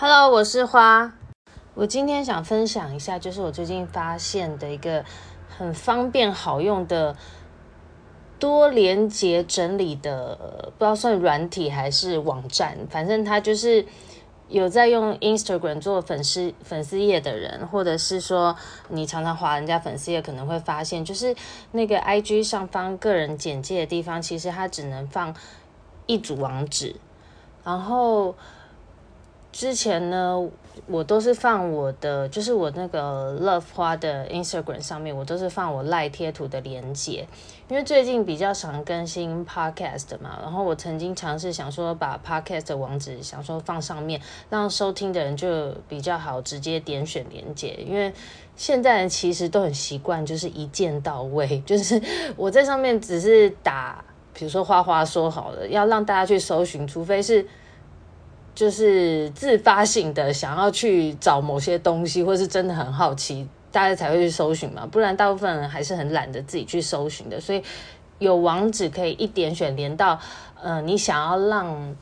Hello，我是花。我今天想分享一下，就是我最近发现的一个很方便好用的多连结整理的，不知道算软体还是网站，反正它就是有在用 Instagram 做粉丝粉丝页的人，或者是说你常常划人家粉丝页，可能会发现，就是那个 IG 上方个人简介的地方，其实它只能放一组网址，然后。之前呢，我都是放我的，就是我那个 Love 花的 Instagram 上面，我都是放我赖贴图的连接。因为最近比较常更新 Podcast 嘛，然后我曾经尝试想说把 Podcast 的网址想说放上面，让收听的人就比较好直接点选连接。因为现在人其实都很习惯，就是一键到位，就是我在上面只是打，比如说花花说好了，要让大家去搜寻，除非是。就是自发性的想要去找某些东西，或是真的很好奇，大家才会去搜寻嘛。不然大部分人还是很懒得自己去搜寻的。所以有网址可以一点选连到，呃，你想要让，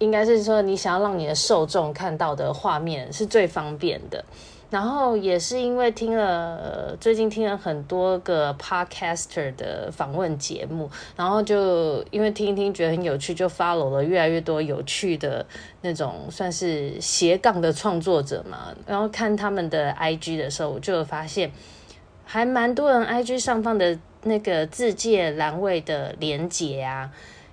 应该是说你想要让你的受众看到的画面是最方便的。然后也是因为听了最近听了很多个 podcaster 的访问节目，然后就因为听一听觉得很有趣，就 follow 了越来越多有趣的那种算是斜杠的创作者嘛。然后看他们的 IG 的时候，我就发现还蛮多人 IG 上方的那个字界栏位的连结啊，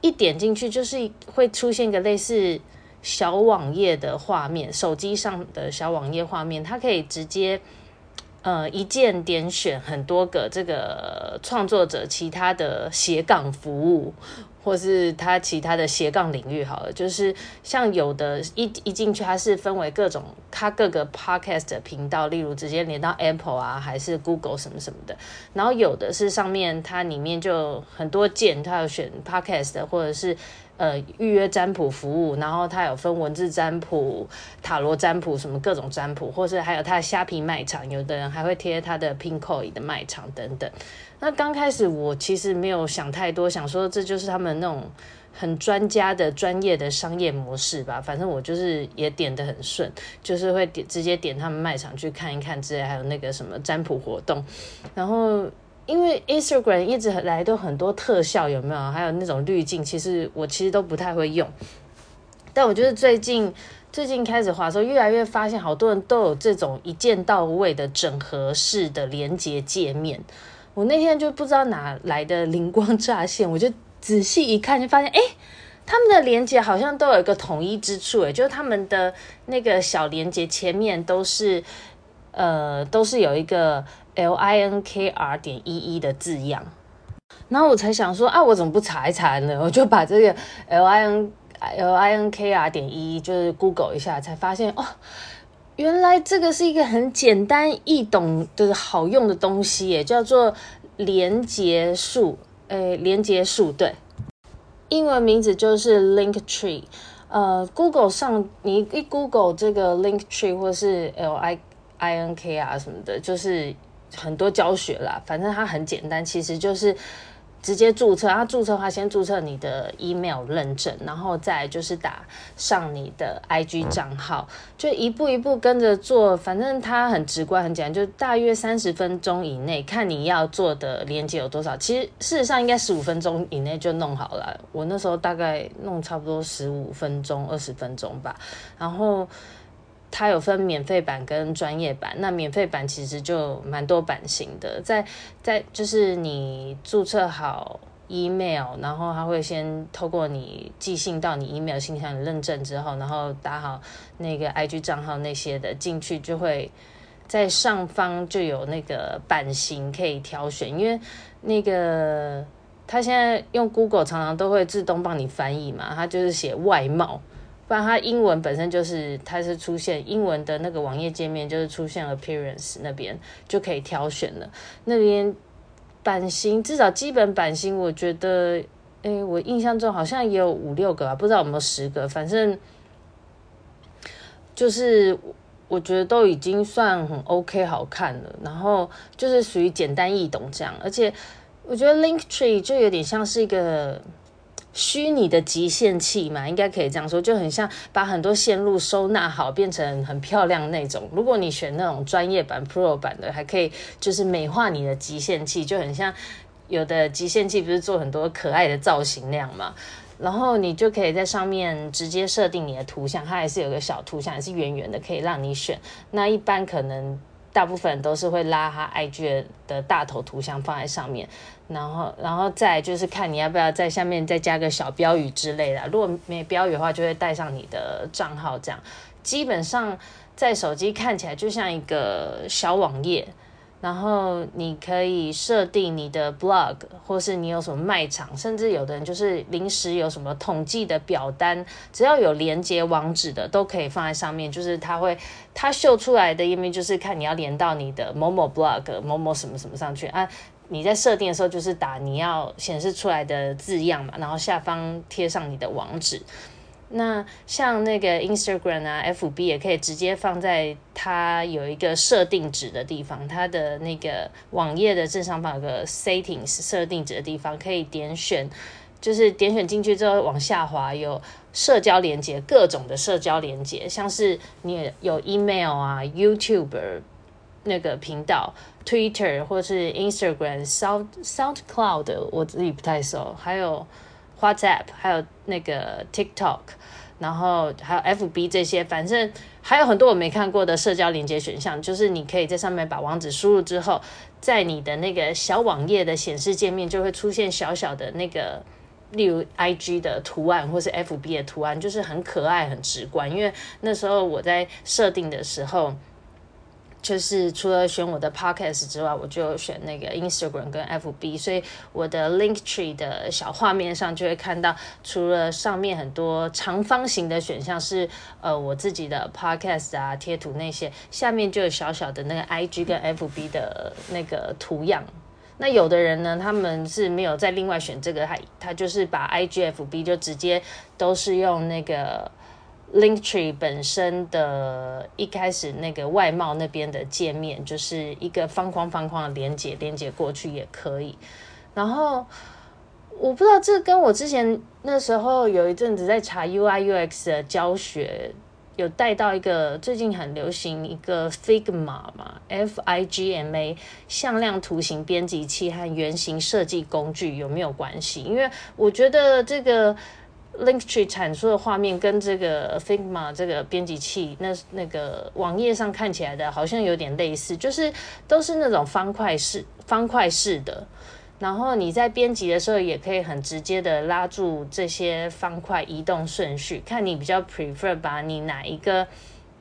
一点进去就是会出现一个类似。小网页的画面，手机上的小网页画面，它可以直接呃一键点选很多个这个创作者其他的斜杠服务，或是他其他的斜杠领域。好了，就是像有的一一进去，它是分为各种它各个 podcast 的频道，例如直接连到 Apple 啊，还是 Google 什么什么的。然后有的是上面它里面就很多键，它有选 podcast，或者是。呃，预约占卜服务，然后它有分文字占卜、塔罗占卜，什么各种占卜，或是还有它的虾皮卖场，有的人还会贴它的 Pinkoi 的卖场等等。那刚开始我其实没有想太多，想说这就是他们那种很专家的专业的商业模式吧。反正我就是也点得很顺，就是会点直接点他们卖场去看一看之类，还有那个什么占卜活动，然后。因为 Instagram 一直来都很多特效，有没有？还有那种滤镜，其实我其实都不太会用。但我觉得最近最近开始滑的时候，越来越发现好多人都有这种一键到位的整合式的连接界面。我那天就不知道哪来的灵光乍现，我就仔细一看，就发现，哎，他们的连接好像都有一个统一之处，哎，就是他们的那个小连接前面都是，呃，都是有一个。L I N K R 点 E E 的字样，然后我才想说啊，我怎么不查一查呢？我就把这个 L I N L I N K R 点 E E 就是 Google 一下，才发现哦，原来这个是一个很简单易懂的好用的东西耶，叫做连接树，诶，连接树，对，英文名字就是 Linktree。呃，Google 上你一 Google 这个 Linktree 或是 L I I N K R 什么的，就是。很多教学啦，反正它很简单，其实就是直接注册。它注册的话，先注册你的 email 认证，然后再就是打上你的 IG 账号，就一步一步跟着做。反正它很直观、很简单，就大约三十分钟以内，看你要做的连接有多少。其实事实上应该十五分钟以内就弄好了。我那时候大概弄差不多十五分钟、二十分钟吧，然后。它有分免费版跟专业版，那免费版其实就蛮多版型的，在在就是你注册好 email，然后它会先透过你寄信到你 email 信箱认证之后，然后打好那个 IG 账号那些的进去，就会在上方就有那个版型可以挑选，因为那个它现在用 Google 常常都会自动帮你翻译嘛，它就是写外貌。不然它英文本身就是，它是出现英文的那个网页界面，就是出现 appearance 那边就可以挑选了。那边版型至少基本版型，我觉得，诶、我印象中好像也有五六个吧，不知道有没有十个。反正就是我觉得都已经算很 OK 好看了，然后就是属于简单易懂这样，而且我觉得 Linktree 就有点像是一个虚拟的集线器嘛，应该可以这样说，就很像把很多线路收纳好，变成很漂亮那种。如果你选那种专业版 Pro 版的，还可以就是美化你的集线器，就很像有的集线器不是做很多可爱的造型那样嘛。然后你就可以在上面直接设定你的图像，它还是有个小图像，也是圆圆的，可以让你选。那一般可能大部分都是会拉他 IG 的大头图像放在上面，然后，然后再就是看你要不要在下面再加个小标语之类的。如果没标语的话，就会带上你的账号，这样基本上在手机看起来就像一个小网页。然后你可以设定你的 blog，或是你有什么卖场，甚至有的人就是临时有什么统计的表单，只要有连接网址的都可以放在上面。就是它会，它秀出来的页面就是看你要连到你的某某 blog、某某什么什么上去啊。你在设定的时候就是打你要显示出来的字样嘛，然后下方贴上你的网址。那像那个 Instagram 啊，FB 也可以直接放在它有一个设定值的地方，它的那个网页的正上方有个 Settings 设定值的地方，可以点选，就是点选进去之后往下滑有社交连接，各种的社交连接，像是你有 email 啊，YouTube 那个频道，Twitter 或是 Instagram、Sound SoundCloud 我自己不太熟，还有 WhatsApp，还有那个 TikTok。然后还有 FB 这些，反正还有很多我没看过的社交连接选项，就是你可以在上面把网址输入之后，在你的那个小网页的显示界面就会出现小小的那个，例如 IG 的图案或是 FB 的图案，就是很可爱、很直观。因为那时候我在设定的时候。就是除了选我的 podcast 之外，我就选那个 Instagram 跟 FB，所以我的 Linktree 的小画面上就会看到，除了上面很多长方形的选项是呃我自己的 podcast 啊贴图那些，下面就有小小的那个 IG 跟 FB 的那个图样。那有的人呢，他们是没有再另外选这个，他他就是把 IG、FB 就直接都是用那个。Linktree 本身的一开始那个外貌那边的界面，就是一个方框方框的连接，连接过去也可以。然后我不知道这跟我之前那时候有一阵子在查 UI UX 的教学，有带到一个最近很流行一个 Figma 嘛，F I G M A 向量图形编辑器和原型设计工具有没有关系？因为我觉得这个。Linktree 产出的画面跟这个 Figma 这个编辑器，那那个网页上看起来的好像有点类似，就是都是那种方块式、方块式的。然后你在编辑的时候，也可以很直接的拉住这些方块移动顺序，看你比较 prefer 把你哪一个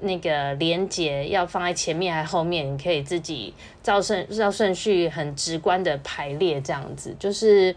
那个连接要放在前面还是后面，你可以自己照顺照顺序很直观的排列，这样子就是。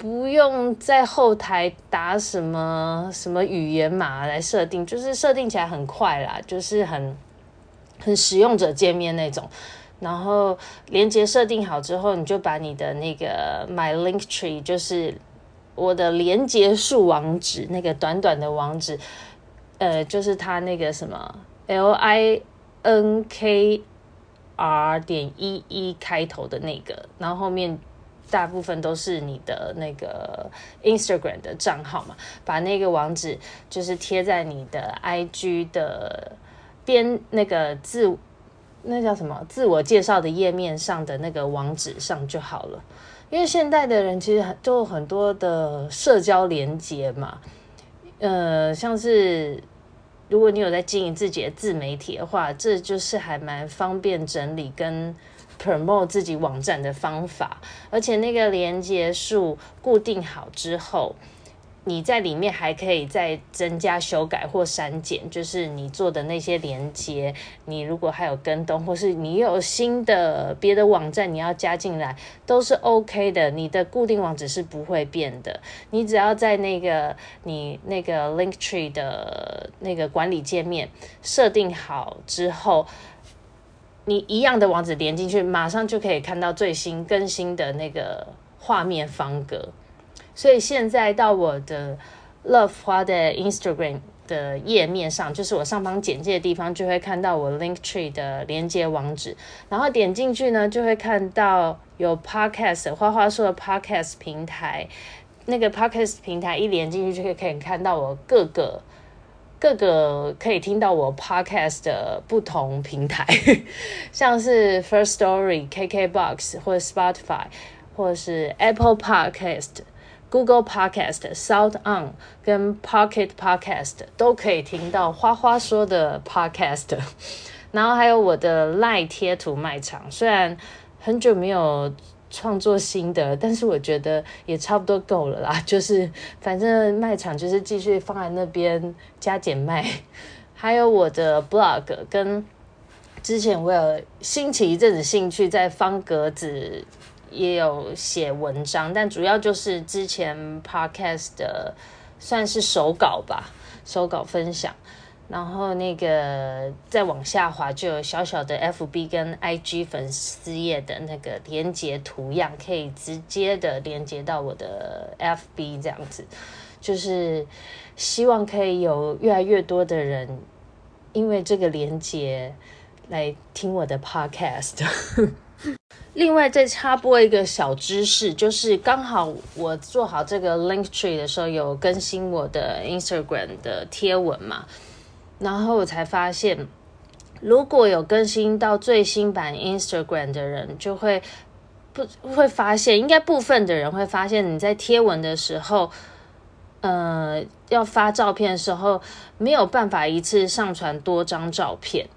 不用在后台打什么什么语言码来设定，就是设定起来很快啦，就是很很使用者界面那种。然后连接设定好之后，你就把你的那个 My Link Tree，就是我的连接数网址，那个短短的网址，呃，就是它那个什么 L I N K R 点一一开头的那个，然后后面。大部分都是你的那个 Instagram 的账号嘛，把那个网址就是贴在你的 IG 的边那个自那叫什么自我介绍的页面上的那个网址上就好了。因为现代的人其实都很多的社交连接嘛，呃，像是如果你有在经营自己的自媒体的话，这就是还蛮方便整理跟。promote 自己网站的方法，而且那个连接数固定好之后，你在里面还可以再增加、修改或删减，就是你做的那些连接，你如果还有跟动，或是你有新的别的网站你要加进来，都是 OK 的。你的固定网址是不会变的，你只要在那个你那个 Linktree 的那个管理界面设定好之后。你一样的网址连进去，马上就可以看到最新更新的那个画面方格。所以现在到我的 Love 花的 Instagram 的页面上，就是我上方简介的地方，就会看到我 Linktree 的连接网址，然后点进去呢，就会看到有 Podcast 花花说的 Podcast 平台，那个 Podcast 平台一连进去就可以可以看到我各个各个可以听到我 Podcast 的不同平台，像是 First Story、KKBox 或者 Spotify 或者是 Apple Podcast。Google Podcast、Sound On 跟 Pocket Podcast 都可以听到花花说的 Podcast，然后还有我的 Lie 贴图卖场，虽然很久没有创作新的，但是我觉得也差不多够了啦。就是反正卖场就是继续放在那边加减卖，还有我的 Blog 跟之前我有兴起一阵子兴趣在方格子。也有写文章，但主要就是之前 podcast 的算是手稿吧，手稿分享。然后那个再往下滑，就有小小的 FB 跟 IG 粉丝页的那个连接图样，可以直接的连接到我的 FB 这样子。就是希望可以有越来越多的人，因为这个连接来听我的 podcast。另外再插播一个小知识，就是刚好我做好这个 Linktree 的时候，有更新我的 Instagram 的贴文嘛，然后我才发现，如果有更新到最新版 Instagram 的人，就会不会发现，应该部分的人会发现，你在贴文的时候，呃，要发照片的时候，没有办法一次上传多张照片。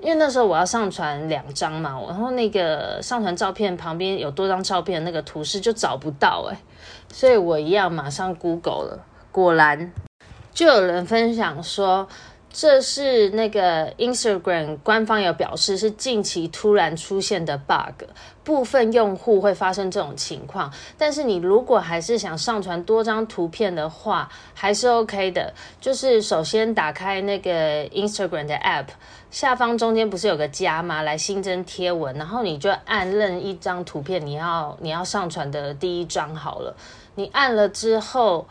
因为那时候我要上传两张嘛，然后那个上传照片旁边有多张照片的那个图示就找不到哎，所以我一样马上 Google 了，果然就有人分享说，这是那个 Instagram 官方有表示是近期突然出现的 bug，部分用户会发生这种情况，但是你如果还是想上传多张图片的话，还是 OK 的，就是首先打开那个 Instagram 的 App。下方中间不是有个加吗？来新增贴文，然后你就按任一张图片，你要你要上传的第一张好了。你按了之后，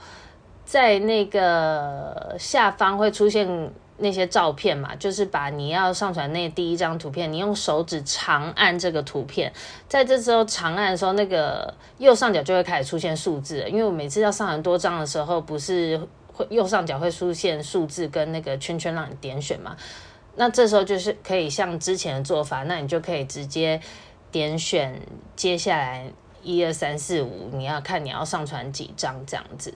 在那个下方会出现那些照片嘛，就是把你要上传那第一张图片，你用手指长按这个图片，在这时候长按的时候，那个右上角就会开始出现数字。因为我每次要上传多张的时候，不是会右上角会出现数字跟那个圈圈让你点选嘛。那这时候就是可以像之前的做法，那你就可以直接点选接下来一二三四五，你要看你要上传几张这样子，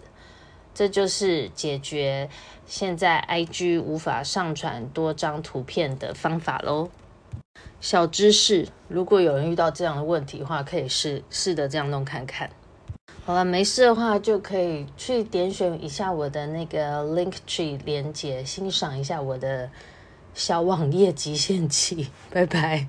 这就是解决现在 IG 无法上传多张图片的方法喽。小知识，如果有人遇到这样的问题的话，可以试试着这样弄看看。好了，没事的话就可以去点选一下我的那个 Linktree 连接，欣赏一下我的。小网页极限期，拜拜。